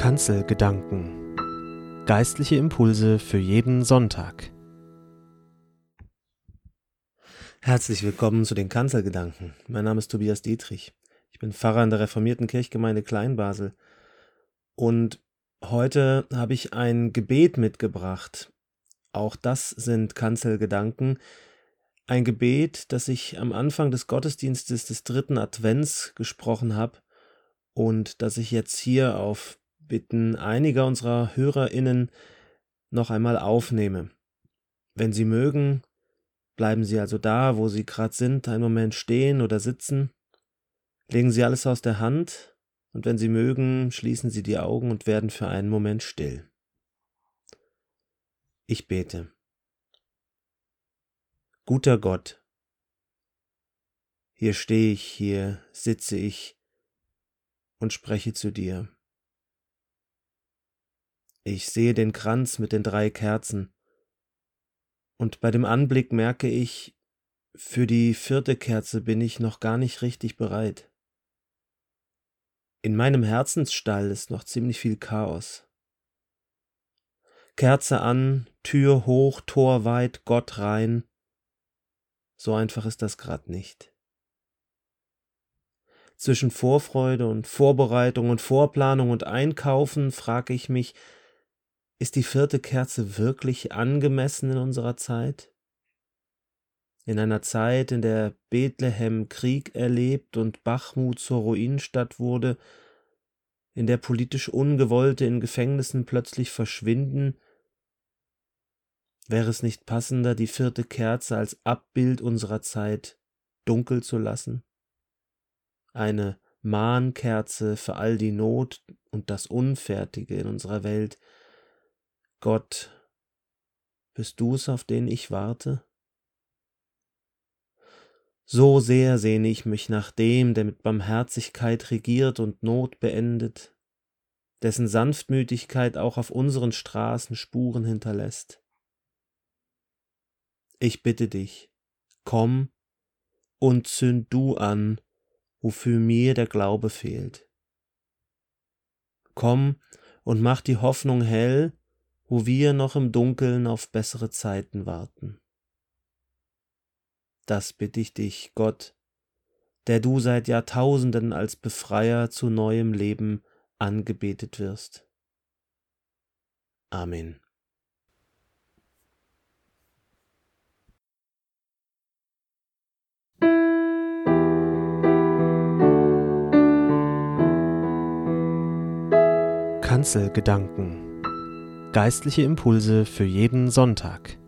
Kanzelgedanken Geistliche Impulse für jeden Sonntag. Herzlich willkommen zu den Kanzelgedanken. Mein Name ist Tobias Dietrich. Ich bin Pfarrer in der reformierten Kirchgemeinde Kleinbasel. Und heute habe ich ein Gebet mitgebracht. Auch das sind Kanzelgedanken. Ein Gebet, das ich am Anfang des Gottesdienstes des dritten Advents gesprochen habe und das ich jetzt hier auf Bitten einiger unserer Hörerinnen noch einmal aufnehme. Wenn Sie mögen, bleiben Sie also da, wo Sie gerade sind, einen Moment stehen oder sitzen. Legen Sie alles aus der Hand und wenn Sie mögen, schließen Sie die Augen und werden für einen Moment still. Ich bete. Guter Gott, hier stehe ich, hier sitze ich und spreche zu dir. Ich sehe den Kranz mit den drei Kerzen, und bei dem Anblick merke ich, für die vierte Kerze bin ich noch gar nicht richtig bereit. In meinem Herzensstall ist noch ziemlich viel Chaos. Kerze an, Tür hoch, Tor weit, Gott rein. So einfach ist das grad nicht. Zwischen Vorfreude und Vorbereitung und Vorplanung und Einkaufen frage ich mich, ist die vierte Kerze wirklich angemessen in unserer Zeit? In einer Zeit, in der Bethlehem Krieg erlebt und Bachmut zur Ruinenstadt wurde, in der politisch Ungewollte in Gefängnissen plötzlich verschwinden, wäre es nicht passender, die vierte Kerze als Abbild unserer Zeit dunkel zu lassen? Eine Mahnkerze für all die Not und das Unfertige in unserer Welt, Gott, bist du es, auf den ich warte? So sehr sehne ich mich nach dem, der mit Barmherzigkeit regiert und Not beendet, dessen Sanftmütigkeit auch auf unseren Straßen Spuren hinterlässt. Ich bitte dich, komm und zünd du an, wofür mir der Glaube fehlt. Komm und mach die Hoffnung hell, wo wir noch im Dunkeln auf bessere Zeiten warten. Das bitte ich dich, Gott, der du seit Jahrtausenden als Befreier zu neuem Leben angebetet wirst. Amen. Kanzelgedanken Geistliche Impulse für jeden Sonntag.